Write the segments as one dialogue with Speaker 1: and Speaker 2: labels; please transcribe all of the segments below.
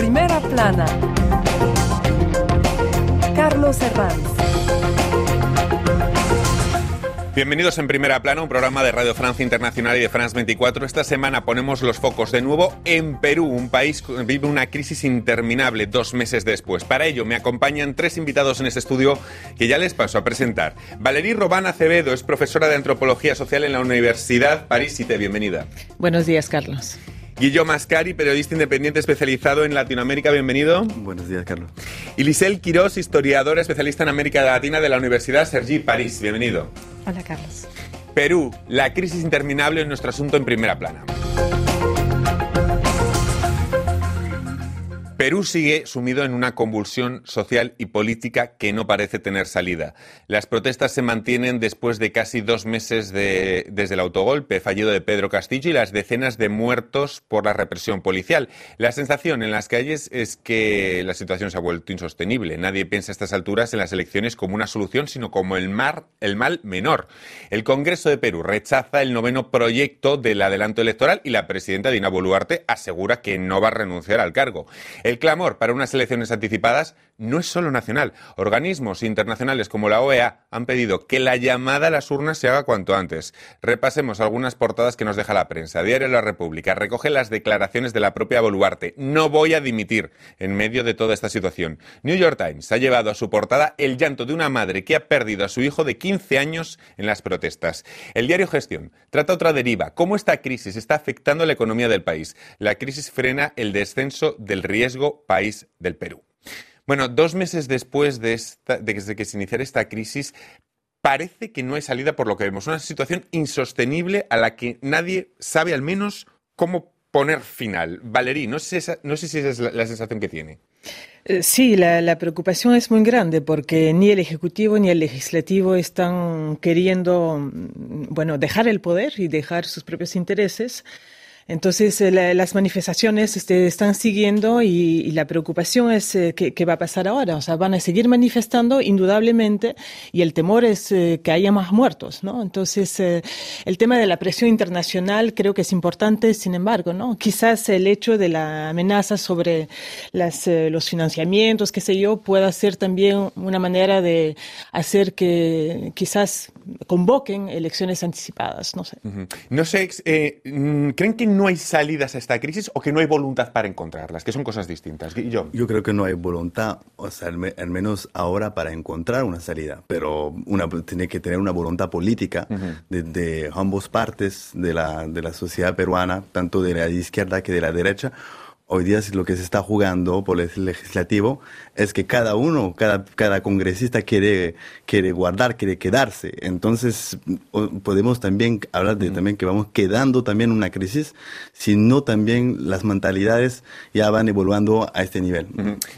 Speaker 1: Primera plana. Carlos Herranz.
Speaker 2: Bienvenidos en Primera Plana, un programa de Radio Francia Internacional y de France 24. Esta semana ponemos los focos de nuevo en Perú, un país que vive una crisis interminable dos meses después. Para ello me acompañan tres invitados en este estudio que ya les paso a presentar. Valerí Robán Acevedo es profesora de Antropología Social en la Universidad París Cité. Bienvenida.
Speaker 3: Buenos días, Carlos.
Speaker 2: Guillermo Mascari, periodista independiente especializado en Latinoamérica, bienvenido.
Speaker 4: Buenos días, Carlos.
Speaker 2: Y Lisel Quirós, historiadora especialista en América Latina de la Universidad Sergi París, bienvenido.
Speaker 5: Hola, Carlos.
Speaker 2: Perú, la crisis interminable en nuestro asunto en primera plana. Perú sigue sumido en una convulsión social y política que no parece tener salida. Las protestas se mantienen después de casi dos meses de, desde el autogolpe fallido de Pedro Castillo y las decenas de muertos por la represión policial. La sensación en las calles es que la situación se ha vuelto insostenible. Nadie piensa a estas alturas en las elecciones como una solución, sino como el, mal menor. El Congreso de Perú rechaza el noveno proyecto del adelanto electoral y la presidenta Dina Boluarte asegura que no va a renunciar al cargo. Clamor para unas elecciones anticipadas no es solo nacional. Organismos internacionales como la OEA han pedido que la llamada a las urnas se haga cuanto antes. Repasemos algunas portadas que nos deja la prensa. Diario La República recoge las declaraciones de la propia Boluarte. No voy a dimitir en medio de toda esta situación. New York Times ha llevado a su portada el llanto de una madre que ha perdido a su hijo de 15 años en las protestas. El diario Gestión trata otra deriva. ¿Cómo esta crisis está afectando la economía del país? La crisis frena el descenso del riesgo país del Perú. Bueno, dos meses después de, esta, que se iniciara esta crisis, parece que no hay salida por lo que vemos. Una situación insostenible a la que nadie sabe al menos cómo poner final. Valerí, no sé, si esa, no sé si esa es la, la sensación que tiene.
Speaker 3: Eh, sí, la, la, preocupación es muy grande porque ni el Ejecutivo ni el Legislativo están queriendo, mm, bueno, dejar el poder y dejar sus propios intereses. Entonces, eh, la, las manifestaciones este, están siguiendo y, la preocupación es eh, ¿qué, va a pasar ahora. O sea, van a seguir manifestando indudablemente y el temor es eh, que haya más muertos, ¿no? Entonces, eh, el tema de la presión internacional creo que es importante, sin embargo, ¿no? Quizás el hecho de la amenaza sobre las, los financiamientos, qué sé yo, pueda ser también una manera de hacer que quizás convoquen elecciones anticipadas, no sé.
Speaker 2: Uh. No sé, mm, ¿creen que no hay salidas a esta crisis o que no hay voluntad para encontrarlas? Que son cosas distintas. Yo,
Speaker 4: Yo creo que no hay voluntad, o sea, al, al, menos ahora para encontrar una salida, pero una, tiene que tener una voluntad política uh -huh. de, de, ambas partes de la, de la sociedad peruana, tanto de la izquierda que de la derecha. Hoy día lo que se está jugando por el legislativo es que cada uno, cada, cada congresista quiere, quiere guardar, quiere quedarse. Entonces podemos también hablar de también que vamos quedando también una crisis, si no también las mentalidades ya van evolucionando a este nivel.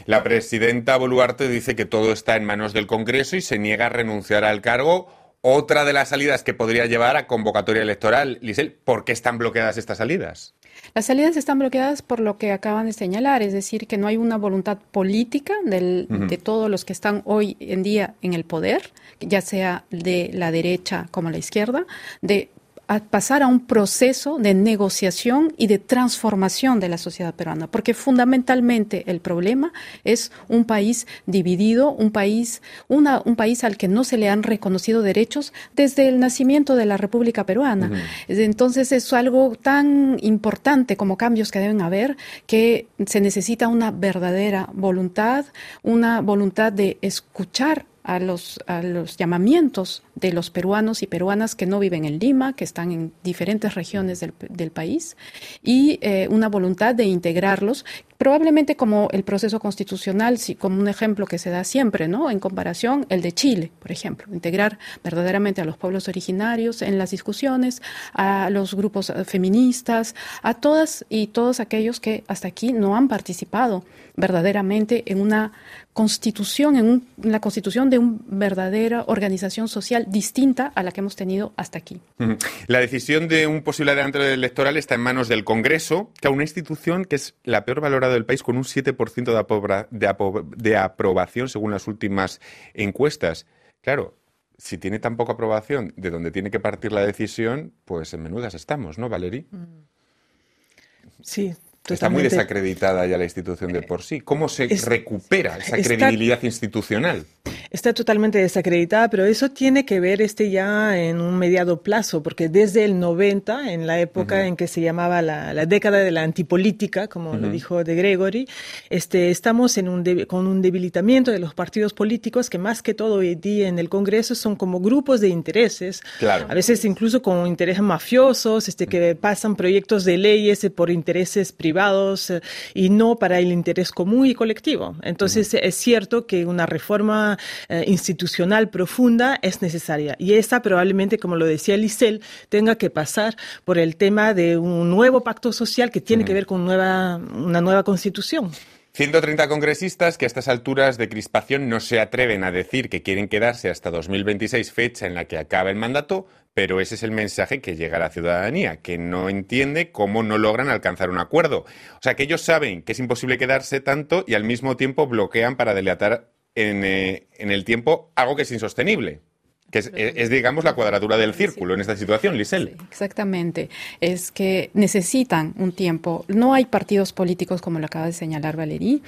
Speaker 2: La presidenta Boluarte dice que todo está en manos del Congreso y se niega a renunciar al cargo. Otra de las salidas que podría llevar a convocatoria electoral, Lisel, ¿por qué están bloqueadas estas salidas?
Speaker 5: Las salidas están bloqueadas por lo que acaban de señalar, es decir, que no hay una voluntad política del, uh -huh. de todos los que están hoy en día en el poder, ya sea de la derecha como la izquierda, de a pasar a un proceso de negociación y de transformación de la sociedad peruana, porque fundamentalmente el problema es un país dividido, un país, una, un país al que no se le han reconocido derechos desde el nacimiento de la República Peruana. Uh -huh. Entonces es algo tan importante como cambios que deben haber que se necesita una verdadera voluntad, una voluntad de escuchar a los, a los llamamientos de los peruanos y peruanas que no viven en Lima, que están en diferentes regiones del, del país, y eh, una voluntad de integrarlos, probablemente como el proceso constitucional, como un ejemplo que se da siempre, ¿no? En comparación, el de Chile, por ejemplo, integrar verdaderamente a los pueblos originarios en las discusiones, a los grupos feministas, a todas y todos aquellos que hasta aquí no han participado verdaderamente en una constitución, en, un, en la constitución de una verdadera organización social distinta a la que hemos tenido hasta aquí.
Speaker 2: La decisión de un posible adelanto electoral está en manos del Congreso, que a una institución que es la peor valorada del país con un 7% de, apobra, de, apro, de aprobación según las últimas encuestas. Claro, si tiene tan poca aprobación de donde tiene que partir la decisión, pues en menudas estamos, ¿no, Valerie?
Speaker 3: Sí,
Speaker 2: Está muy desacreditada ya la institución de por sí. ¿Cómo se recupera esa credibilidad institucional?
Speaker 3: Está totalmente desacreditada, pero eso tiene que ver este ya en un mediado plazo, porque desde el 90, en la época en que se llamaba la, década de la antipolítica, como lo dijo de Gregory, este, estamos en un con un debilitamiento de los partidos políticos que más que todo hoy día en el Congreso son como grupos de intereses,
Speaker 2: claro.
Speaker 3: a veces incluso con intereses mafiosos, este, que pasan proyectos de leyes por intereses privados eh, y no para el interés común y colectivo. Entonces es cierto que una reforma eh, institucional profunda es necesaria y esa probablemente, como lo decía Lisel, tenga que pasar por el tema de un nuevo pacto social que tiene que ver con nueva, una nueva constitución.
Speaker 2: 130 congresistas que a estas alturas de crispación no se atreven a decir que quieren quedarse hasta 2026, fecha en la que acaba el mandato, pero ese es el mensaje que llega a la ciudadanía, que no entiende cómo no logran alcanzar un acuerdo. O sea, que ellos saben que es imposible quedarse tanto y al mismo tiempo bloquean para delatar en, eh, en el tiempo algo que es insostenible que es, digamos, la cuadratura del círculo en esta situación, Lisel.
Speaker 5: exactamente. Es que necesitan un tiempo. No hay partidos políticos, como lo acaba de señalar Valerí,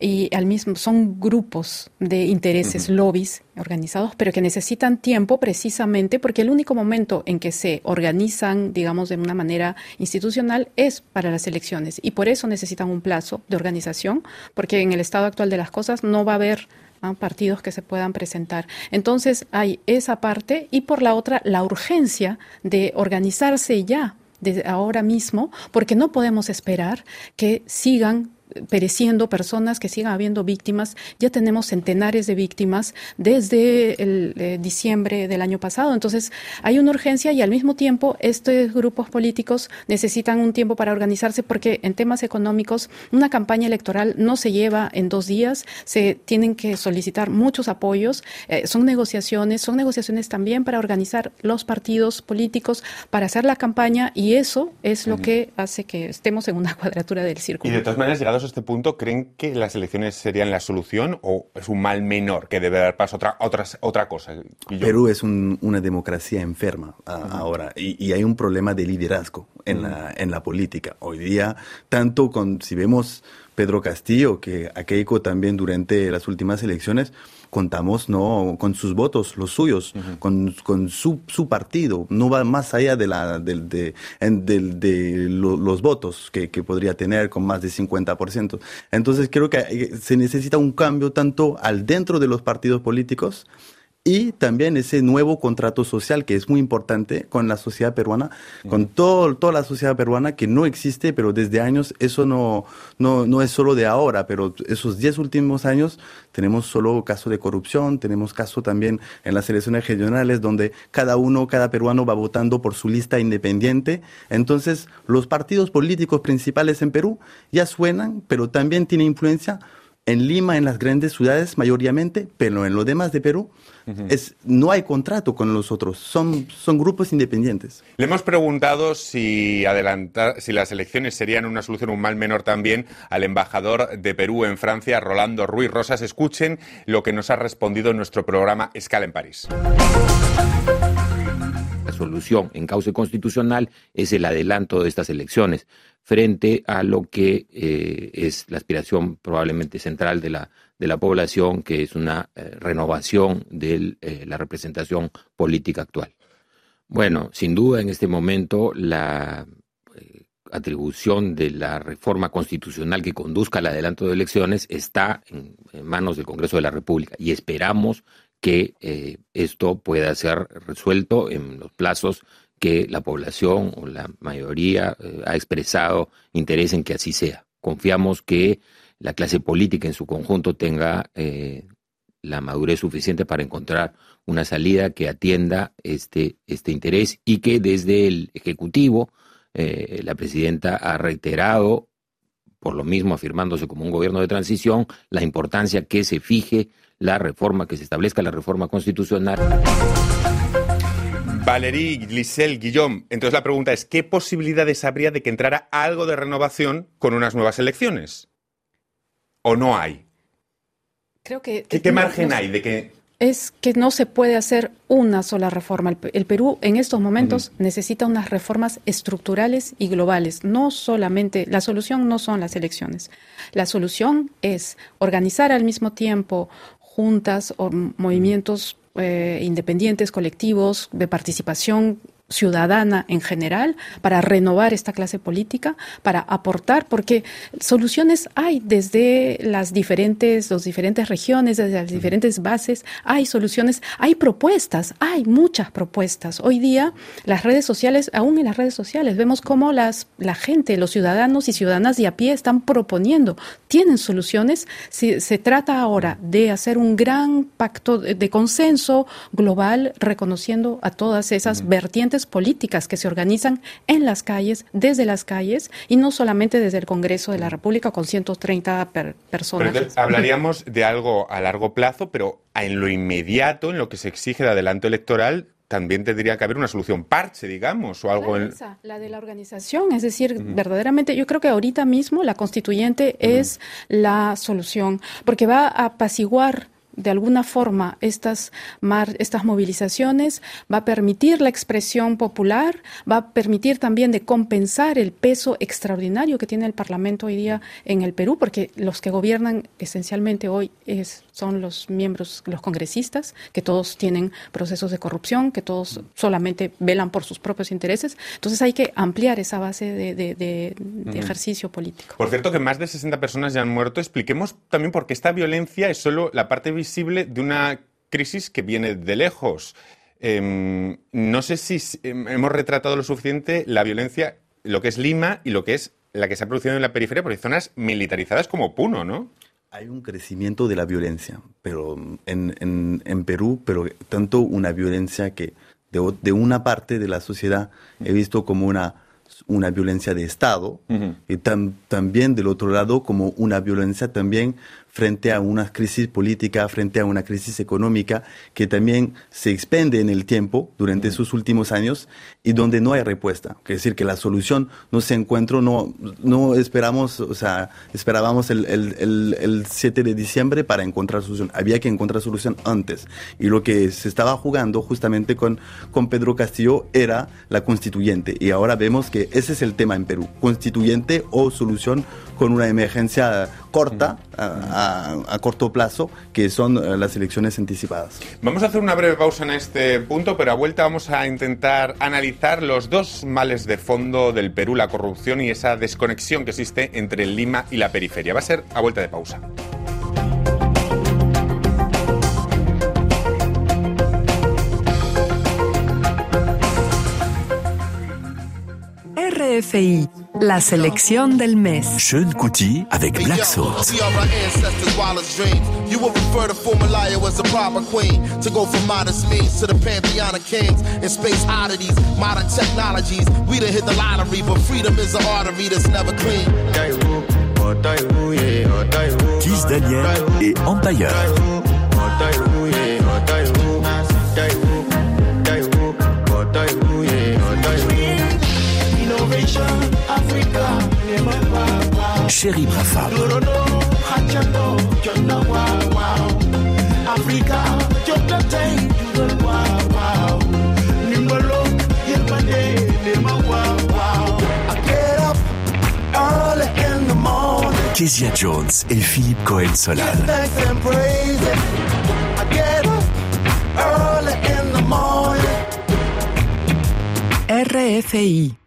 Speaker 5: y al mismo son grupos de intereses, lobbies organizados, pero que necesitan tiempo precisamente porque el único momento en que se organizan, digamos, de una manera institucional es para las elecciones. Y por eso necesitan un plazo de organización, porque en el estado actual de las cosas no va a haber partidos que se puedan presentar. Entonces hay esa parte y por la otra la urgencia de organizarse ya desde ahora mismo, porque no podemos esperar que sigan pereciendo personas, que sigan habiendo víctimas. Ya tenemos centenares de víctimas desde el eh, diciembre del año pasado. Entonces, hay una urgencia y al mismo tiempo estos grupos políticos necesitan un tiempo para organizarse porque en temas económicos una campaña electoral no se lleva en dos días, se tienen que solicitar muchos apoyos, eh, son negociaciones, son negociaciones también para organizar los partidos políticos, para hacer la campaña y eso es lo que hace que estemos en una cuadratura del círculo.
Speaker 2: Y de todas maneras, llegados a este punto, ¿creen que las elecciones serían la solución o es un mal menor que debe dar paso a otra, otra, cosa?
Speaker 4: Perú es una democracia enferma ahora y, hay un problema de liderazgo en, la, en la política. Hoy día, tanto con, si vemos Pedro Castillo, que a Keiko también durante las últimas elecciones, contamos no con sus votos, los suyos, con, con su, su, partido, no va más allá de, la, de, de, de, los votos que, que, podría tener con más de 50%. Entonces creo que eh, se necesita un cambio tanto al dentro de los partidos políticos, y también ese nuevo contrato social que es muy importante con la sociedad peruana, con todo, toda la sociedad peruana que no existe, pero desde años eso no, no, no es solo de ahora, pero esos diez últimos años tenemos solo caso de corrupción, tenemos caso también en las elecciones regionales donde cada uno, cada peruano va votando por su lista independiente. Entonces los partidos políticos principales en Perú ya suenan, pero también tienen influencia en Lima, en las grandes ciudades mayoritariamente, pero en lo demás de Perú es, no hay contrato con los otros, son, son grupos independientes.
Speaker 2: Le hemos preguntado si, adelantar, si las elecciones serían una solución, un mal menor también, al embajador de Perú en Francia, Rolando Ruiz Rosas. Escuchen lo que nos ha respondido en nuestro programa Escala en París
Speaker 6: La solución en causa constitucional es el adelanto de estas elecciones frente a lo que eh, es la aspiración probablemente central de la, de la población, que es una eh, renovación de eh, la representación política actual. Bueno, sin duda en este momento la atribución de la reforma constitucional que conduzca al adelanto de elecciones está en, manos del Congreso de la República y esperamos que esto pueda ser resuelto en los plazos que la población o la mayoría eh, ha expresado interés en que así sea. Confiamos que la clase política en su conjunto tenga eh, la madurez suficiente para encontrar una salida que atienda este, este interés y que desde el Ejecutivo eh, la presidenta ha reiterado, por lo mismo afirmándose como un gobierno de transición, la importancia que se fije la reforma, que se establezca la reforma constitucional.
Speaker 2: Valerie, Giselle, Guillaume. Entonces la pregunta es, ¿qué posibilidades habría de que entrara algo de renovación con unas nuevas elecciones? ¿O no hay?
Speaker 5: Creo que...
Speaker 2: ¿Qué, margen hay de que
Speaker 5: es que no se puede hacer una sola reforma. El, Perú en estos momentos necesita unas reformas estructurales y globales. No solamente, la solución no son las elecciones. La solución es organizar al mismo tiempo juntas o movimientos eh, independientes, colectivos, de participación ciudadana en general, para renovar esta clase política, para aportar, porque soluciones hay desde las diferentes, las diferentes regiones, desde las diferentes bases, hay soluciones, hay propuestas, hay muchas propuestas. Hoy día las redes sociales, aún en las redes sociales, vemos cómo las, la gente, los ciudadanos y ciudadanas de a pie están proponiendo, tienen soluciones. Si, se trata ahora de hacer un gran pacto de, consenso global, reconociendo a todas esas vertientes políticas que se organizan en las calles, desde las calles, y no solamente desde el Congreso de la República con 130 personas.
Speaker 2: hablaríamos de algo a largo plazo, pero en lo inmediato, en lo que se exige de adelanto electoral, también tendría que haber una solución parche, digamos, o algo.
Speaker 5: La, la de la organización, es decir, verdaderamente, yo creo que ahorita mismo la constituyente es la solución, porque va a apaciguar de alguna forma estas, estas movilizaciones, va a permitir la expresión popular, va a permitir también de compensar el peso extraordinario que tiene el Parlamento hoy día en el Perú, porque los que gobiernan esencialmente hoy es, son los miembros, los congresistas, que todos tienen procesos de corrupción, que todos solamente velan por sus propios intereses. Entonces hay que ampliar esa base de, ejercicio político.
Speaker 2: Por cierto, que más de 60 personas ya han muerto. Expliquemos también por qué esta violencia es solo la parte visible de una crisis que viene de lejos. Em, no sé si em, hemos retratado lo suficiente la violencia, lo que es Lima y lo que es la que se ha producido en la periferia, por zonas militarizadas como Puno, ¿no?
Speaker 4: Hay un crecimiento de la violencia, pero en, en, Perú, pero tanto una violencia que de, de, una parte de la sociedad he visto como una, una violencia de Estado y también del otro lado como una violencia también frente a una crisis política, frente a una crisis económica que también se expende en el tiempo durante esos últimos años y donde no hay respuesta. Es decir, que la solución no se encuentra, no, no esperamos, o sea, esperábamos el, el, el, 7 de diciembre para encontrar solución. Había que encontrar solución antes. Y lo que se estaba jugando justamente con, con Pedro Castillo era la constituyente. Y ahora vemos que ese es el tema en Perú, constituyente o solución con una emergencia corta, a, corto plazo, que son eh, las elecciones anticipadas.
Speaker 2: Vamos a hacer una breve pausa en este punto, pero a vuelta vamos a intentar analizar los dos males de fondo del Perú, la corrupción y esa desconexión que existe entre Lima y la periferia. Va a ser a vuelta de pausa.
Speaker 1: RFI La selección del mes.
Speaker 7: Sean Kuti avec Black Sauce. You will refer to Formulaia as a proper queen. To go from modest means to the pantheon of kings. In space oddities, modern technologies. We done hit the lottery, but freedom is an artery that's never clean. Kiss Daniel et Empire. Chéri Brafa. Kezia Jones et Philippe Cohen Solal.
Speaker 1: RFI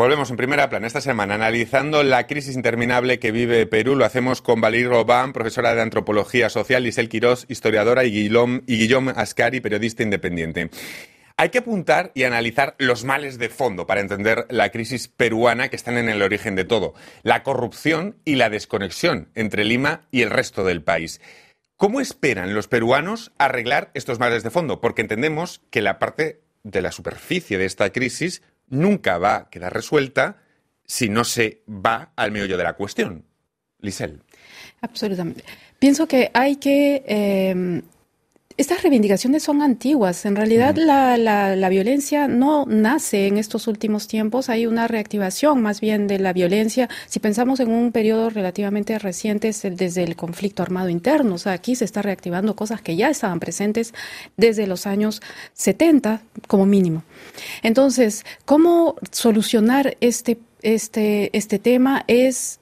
Speaker 2: Volvemos en primera plana esta semana analizando la crisis interminable que vive Perú. Lo hacemos con Valerie Robán, profesora de Antropología Social, Lisel Quirós, historiadora, y Guillaume, y Guillaume Ascari, periodista independiente. Hay que apuntar y analizar los males de fondo para entender la crisis peruana que están en el origen de todo, la corrupción y la desconexión entre Lima y el resto del país. ¿Cómo esperan los peruanos arreglar estos males de fondo? Porque entendemos que la parte de la superficie de esta crisis nunca va a quedar resuelta si no se va al meollo de la cuestión. Lisel.
Speaker 5: Absolutamente. Pienso que hay que em, estas reivindicaciones son antiguas. En realidad, la, la, la, violencia no nace en estos últimos tiempos. Hay una reactivación más bien de la violencia. Si pensamos en un periodo relativamente reciente, desde el conflicto armado interno. O sea, aquí se está reactivando cosas que ya estaban presentes desde los años 70 como mínimo. Entonces, ¿cómo solucionar este, este, este tema? Es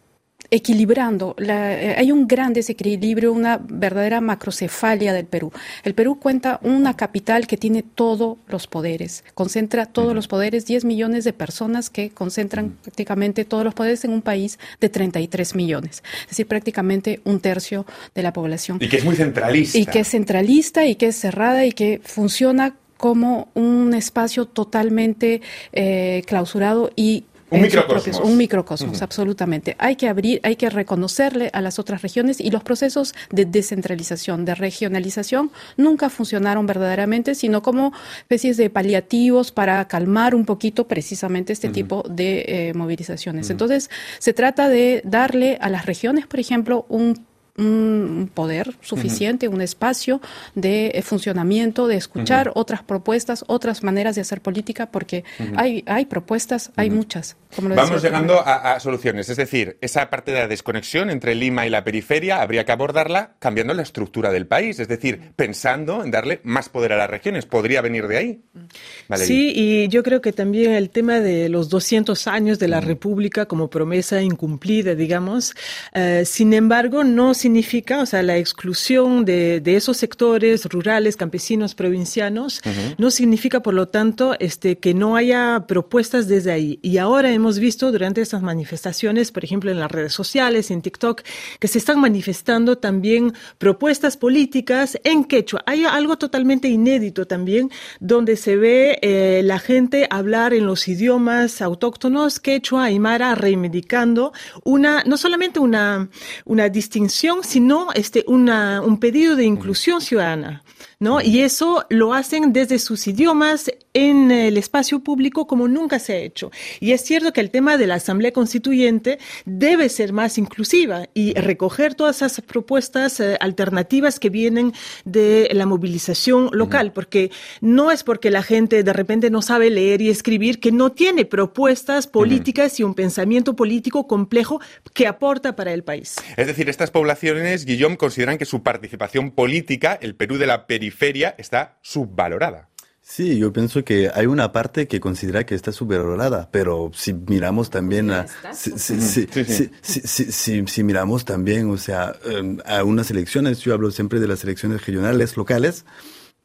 Speaker 5: equilibrando. Eh, hay un gran desequilibrio, una verdadera macrocefalia del Perú. El Perú cuenta una capital que tiene todos los poderes, concentra todos los poderes, 10 millones de personas que concentran prácticamente todos los poderes en un país de 33 millones, es decir, prácticamente un tercio de la población.
Speaker 2: Y que es muy centralista.
Speaker 5: Y que es centralista y que es cerrada y que funciona como un espacio totalmente eh, clausurado y
Speaker 2: un microcosmos.
Speaker 5: un microcosmos, absolutamente. Hay que abrir, hay que reconocerle a las otras regiones y los procesos de descentralización, de regionalización, nunca funcionaron verdaderamente, sino como especies de paliativos para calmar un poquito precisamente este tipo de eh, movilizaciones. Entonces, se trata de darle a las regiones, por ejemplo, un un poder suficiente, un espacio de eh, funcionamiento, de escuchar otras propuestas, otras maneras de hacer política, porque hay, hay propuestas, hay muchas.
Speaker 2: Vamos llegando a, soluciones, es decir, esa parte de la desconexión entre Lima y la periferia habría que abordarla cambiando la estructura del país, es decir, pensando en darle más poder a las regiones. ¿Podría venir de ahí?
Speaker 3: Sí, y yo creo que también el tema de los 200 años de la República como promesa incumplida, digamos, eh, sin embargo, no significa, o sea, la exclusión de, esos sectores rurales, campesinos, provincianos, no significa, por lo tanto, este, que no haya propuestas desde ahí. Y ahora hemos visto durante estas manifestaciones, por ejemplo, en las redes sociales, en TikTok, que se están manifestando también propuestas políticas en quechua. Hay algo totalmente inédito también, donde se ve eh, la gente hablar en los idiomas autóctonos, quechua, aymara, reivindicando una, no solamente una, una distinción, sino este, una, un pedido de inclusión ciudadana. ¿No? Y eso lo hacen desde sus idiomas en el espacio público como nunca se ha hecho. Y es cierto que el tema de la Asamblea Constituyente debe ser más inclusiva y recoger todas esas propuestas eh, alternativas que vienen de la movilización local, porque no es porque la gente de repente no sabe leer y escribir que no tiene propuestas políticas y un pensamiento político complejo que aporta para el país.
Speaker 2: Es decir, estas poblaciones, Guillaume, consideran que su participación política, el Perú de la periferia, periferia está subvalorada.
Speaker 4: Sí, yo pienso que hay una parte que considera que está subvalorada, pero si miramos también a, si, miramos también, o sea, em, a unas elecciones, yo hablo siempre de las elecciones regionales, locales,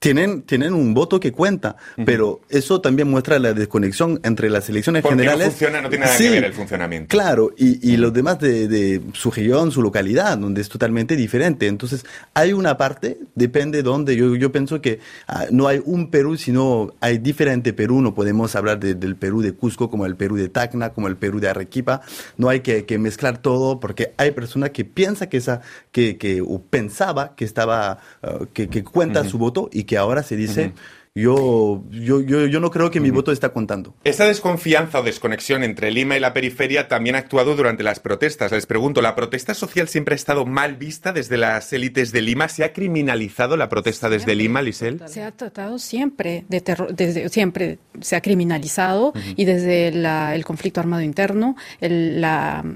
Speaker 4: tienen, tienen un voto que cuenta, pero eso también muestra la desconexión entre las elecciones generales.
Speaker 2: No funciona, no tiene nada que ver el funcionamiento.
Speaker 4: Claro, y, y los demás de, de, su región, su localidad, donde es totalmente diferente. Entonces, hay una parte, depende de dónde. Yo, yo pienso que ah, no hay un Perú, sino hay diferente Perú. No podemos hablar del Perú de Cusco como el Perú de Tacna, como el Perú de Arequipa. No hay que, que mezclar todo porque hay personas que piensa que esa, que, que o pensaba que estaba, ah, que, que cuenta su voto y que ahora se dice, yo, yo, yo, yo, no creo que mi voto está contando.
Speaker 2: Esa desconfianza o desconexión entre Lima y la periferia también ha actuado durante las protestas. Les pregunto, ¿la protesta social siempre ha estado mal vista desde las élites de Lima? ¿Se ha criminalizado la protesta desde Lima, Lisel?
Speaker 5: Se ha tratado siempre de terror, desde, siempre se ha criminalizado y desde el conflicto armado interno, el,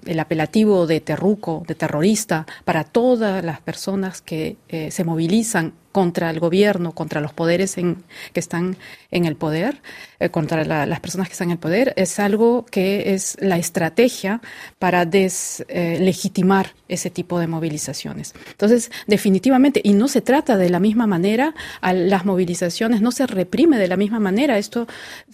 Speaker 5: el, apelativo de terruco, de terrorista, para todas las personas que eh, se movilizan contra el gobierno, contra los poderes en, que están en el poder, eh, contra las personas que están en el poder, es algo que es la estrategia para deslegitimar ese tipo de movilizaciones. Entonces, definitivamente, y no se trata de la misma manera a las movilizaciones, no se reprime de la misma manera. Esto,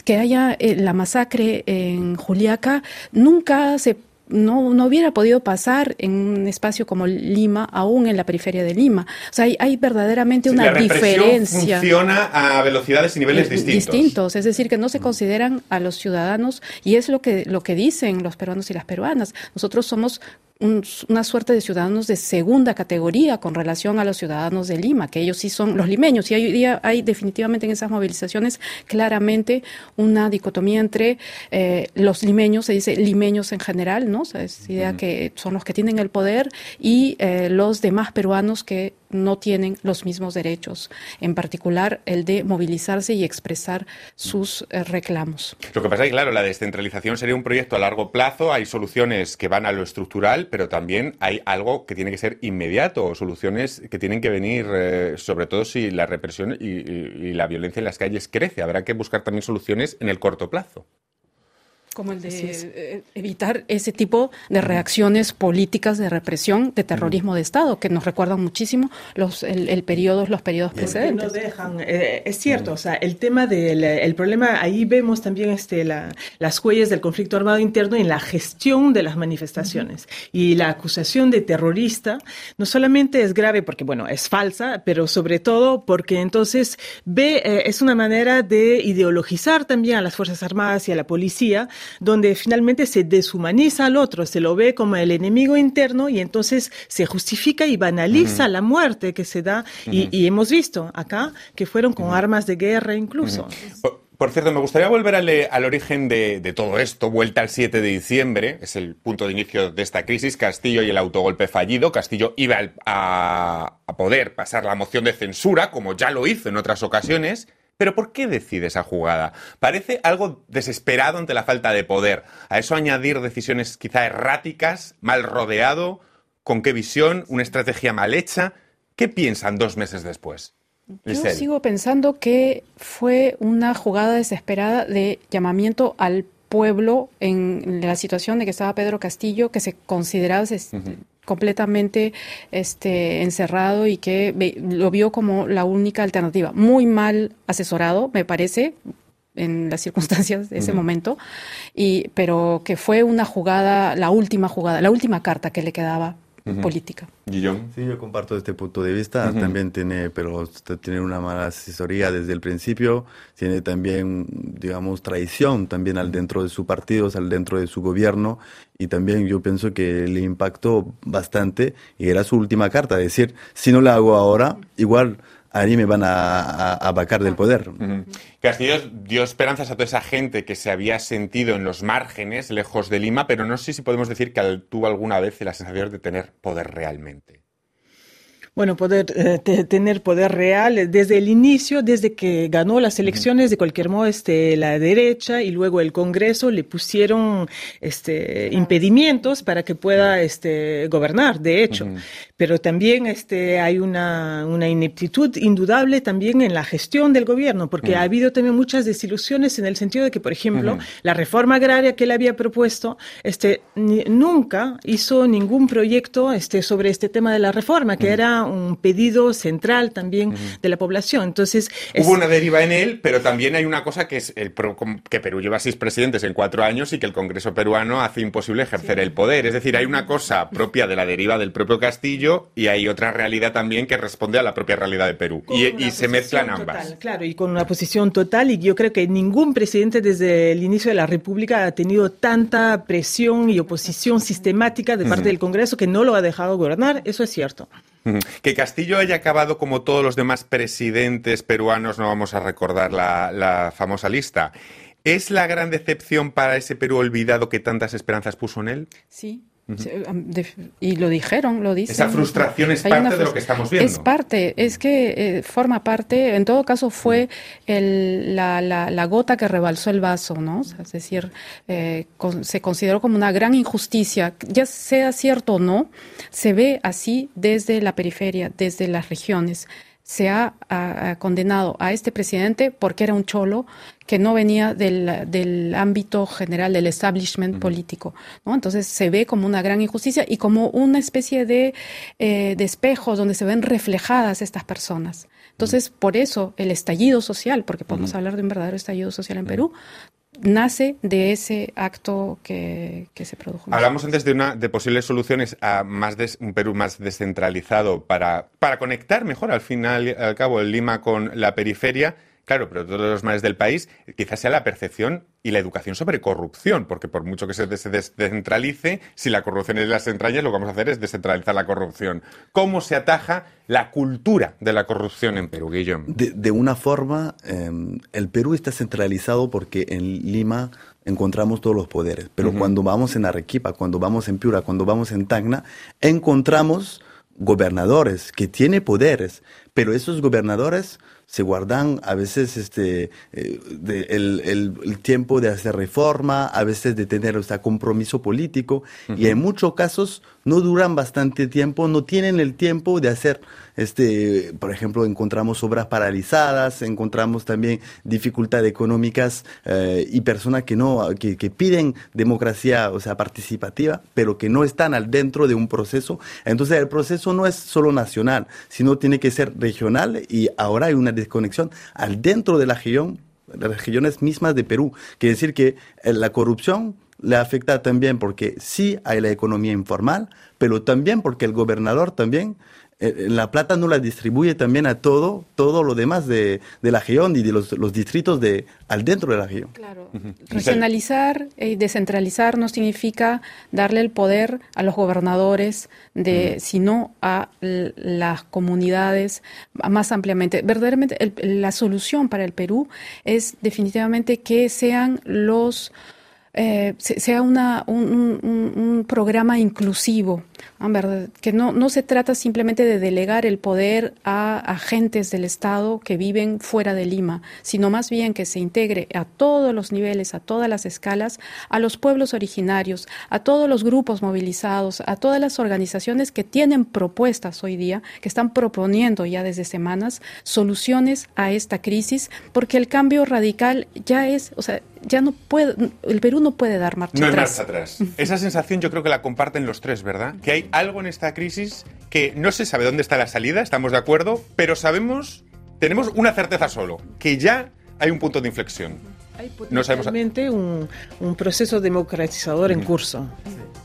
Speaker 5: que haya eh, la masacre en Juliaca, nunca se no, no hubiera podido pasar en un espacio como Lima, aún en la periferia de Lima. O sea, hay, hay verdaderamente una
Speaker 2: la
Speaker 5: diferencia.
Speaker 2: Funciona a velocidades y niveles distintos.
Speaker 5: Distintos, es decir, que no se consideran a los ciudadanos y es lo que, lo que dicen los peruanos y las peruanas. Nosotros somos una suerte de ciudadanos de segunda categoría con relación a los ciudadanos de Lima, que ellos sí son los limeños. Y hoy día hay definitivamente en esas movilizaciones claramente una dicotomía entre eh, los limeños, se dice limeños en general, ¿no? O sea, es idea que son los que tienen el poder y eh, los demás peruanos que no tienen los mismos derechos, en particular el de movilizarse y expresar sus eh, reclamos.
Speaker 2: Lo que pasa es que, claro, la descentralización sería un proyecto a largo plazo, hay soluciones que van a lo estructural, pero también hay algo que tiene que ser inmediato, soluciones que tienen que venir, eh, sobre todo si la represión y la violencia en las calles crece. Habrá que buscar también soluciones en el corto plazo.
Speaker 5: Como el de eh, evitar ese tipo de reacciones políticas de represión, de terrorismo de Estado, que nos recuerdan muchísimo los el, periodo, los periodos precedentes.
Speaker 3: No dejan, eh, es cierto, o sea, el tema del el problema, ahí vemos también este, la, las huellas del conflicto armado interno en la gestión de las manifestaciones. Y la acusación de terrorista no solamente es grave porque, bueno, es falsa, pero sobre todo porque entonces ve, eh, es una manera de ideologizar también a las Fuerzas Armadas y a la policía donde finalmente se deshumaniza al otro, se lo ve como el enemigo interno y entonces se justifica y banaliza la muerte que se da. y, hemos visto acá que fueron con armas de guerra incluso.
Speaker 2: Por cierto, me gustaría volver al, origen de, todo esto, vuelta al 7 de diciembre, es el punto de inicio de esta crisis, Castillo y el autogolpe fallido. Castillo iba a, a poder pasar la moción de censura, como ya lo hizo en otras ocasiones, pero ¿por qué decide esa jugada? Parece algo desesperado ante la falta de poder. A eso añadir decisiones quizá erráticas, mal rodeado, con qué visión, una estrategia mal hecha. ¿Qué piensan dos meses después?
Speaker 5: Yo sigo pensando que fue una jugada desesperada de llamamiento al pueblo en la situación de que estaba Pedro Castillo, que se consideraba completamente este, encerrado y que lo vio como la única alternativa. Muy mal asesorado, me parece, en las circunstancias de ese momento, y, pero que fue una jugada, la última jugada, la última carta que le quedaba política.
Speaker 4: Sí, yo comparto este punto de vista. También tiene, pero tiene una mala asesoría desde el principio. Tiene también, digamos, traición también al dentro de su partido, al dentro de su gobierno. Y también yo pienso que le impactó bastante y era su última carta. Es decir, si no la hago ahora, igual ahí me van a, a, vacar del poder.
Speaker 2: Castillo dio esperanzas a toda esa gente que se había sentido en los márgenes, lejos de Lima, pero no sé si podemos decir que tuvo alguna vez la sensación de tener poder realmente.
Speaker 3: Bueno, poder eh, tener poder real desde el inicio, desde que ganó las elecciones, de cualquier modo, este, la derecha y luego el Congreso le pusieron este, impedimientos para que pueda este, gobernar, de hecho. Pero también este, hay una, una ineptitud indudable también en la gestión del gobierno, porque ha habido también muchas desilusiones en el sentido de que, por ejemplo, la reforma agraria que él había propuesto, este, nunca hizo ningún proyecto este, sobre este tema de la reforma, que era un pedido central también de la población. Entonces
Speaker 2: hubo una deriva en él, pero también hay una cosa que es el que Perú lleva seis presidentes en cuatro años y que el Congreso peruano hace imposible ejercer el poder. Es decir, hay una cosa propia de la deriva del propio Castillo y hay otra realidad también que responde a la propia realidad de Perú y, se mezclan ambas.
Speaker 3: claro, y con una posición total y yo creo que ningún presidente desde el inicio de la República ha tenido tanta presión y oposición sistemática de parte del Congreso que no lo ha dejado gobernar. Eso es cierto.
Speaker 2: Que Castillo haya acabado como todos los demás presidentes peruanos, no vamos a recordar la, la famosa lista. ¿Es la gran decepción para ese Perú olvidado que tantas esperanzas puso en él?
Speaker 5: Sí, y lo dijeron, lo dicen.
Speaker 2: Esa frustración es parte de lo que estamos viendo.
Speaker 5: Es parte, es que eh, forma parte, en todo caso fue el, la, la, gota que rebalsó el vaso, ¿no? es decir, eh, se consideró como una gran injusticia, ya sea cierto o no, se ve así desde la periferia, desde las regiones se ha, condenado a este presidente porque era un cholo que no venía del, ámbito general del establishment político. ¿no? Entonces se ve como una gran injusticia y como una especie de, eh, de espejos donde se ven reflejadas estas personas. Entonces, por eso el estallido social, porque podemos hablar de un verdadero estallido social en Perú, nace de ese acto que, se produjo.
Speaker 2: Hablamos antes de una de posibles soluciones a más un Perú más descentralizado para, para conectar mejor al final al cabo el Lima con la periferia. Claro, pero todos los males del país quizás sea la percepción y la educación sobre corrupción, porque por mucho que se descentralice, si la corrupción es las entrañas, lo que vamos a hacer es descentralizar la corrupción. ¿Cómo se ataja la cultura de la corrupción en Perú, Guillón?
Speaker 4: De, una forma, em, el Perú está centralizado porque en Lima encontramos todos los poderes, pero cuando vamos en Arequipa, cuando vamos en Piura, cuando vamos en Tacna, encontramos gobernadores que tienen poderes, pero esos gobernadores se guardan a veces este eh, el, el, tiempo de hacer reforma, a veces de tener o sea, compromiso político y en muchos casos no duran bastante tiempo, no tienen el tiempo de hacer este, por ejemplo, encontramos obras paralizadas, encontramos también dificultades económicas eh, y personas que no que, que, piden democracia, o sea, participativa, pero que no están al dentro de un proceso. Entonces, el proceso no es solo nacional, sino tiene que ser regional y ahora hay una desconexión al dentro de las regiones mismas de Perú. Quiere decir que eh, la corrupción le afecta también porque sí hay la economía informal, pero también porque el gobernador también eh, la plata no la distribuye también a todo, todo lo demás de, la región y de los, distritos de, al dentro de la región.
Speaker 5: Claro. Regionalizar y descentralizar no significa darle el poder a los gobernadores, de, sino a las comunidades más ampliamente. Verdaderamente, la solución para el Perú es definitivamente que sean los eh, sea una, un, programa inclusivo, que no, no se trata simplemente de delegar el poder a agentes del Estado que viven fuera de Lima, sino más bien que se integre a todos los niveles, a todas las escalas, a los pueblos originarios, a todos los grupos movilizados, a todas las organizaciones que tienen propuestas hoy día, que están proponiendo ya desde semanas soluciones a esta crisis, porque el cambio radical ya es, o sea, ya no puede, el Perú no puede dar marcha
Speaker 2: no
Speaker 5: atrás.
Speaker 2: No marcha atrás. Esa sensación yo creo que la comparten los tres, ¿verdad? Que hay algo en esta crisis que no se sabe dónde está la salida, estamos de acuerdo, pero sabemos, tenemos una certeza solo, que ya hay un punto de inflexión.
Speaker 3: Hay potencialmente un, un, proceso democratizador en curso.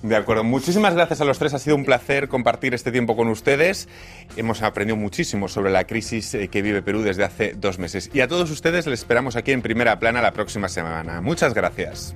Speaker 2: De acuerdo, muchísimas gracias a los tres, ha sido un placer compartir este tiempo con ustedes. Hemos aprendido muchísimo sobre la crisis eh, que vive Perú desde hace dos meses. Y a todos ustedes les esperamos aquí en Primera Plana la próxima semana. Muchas gracias.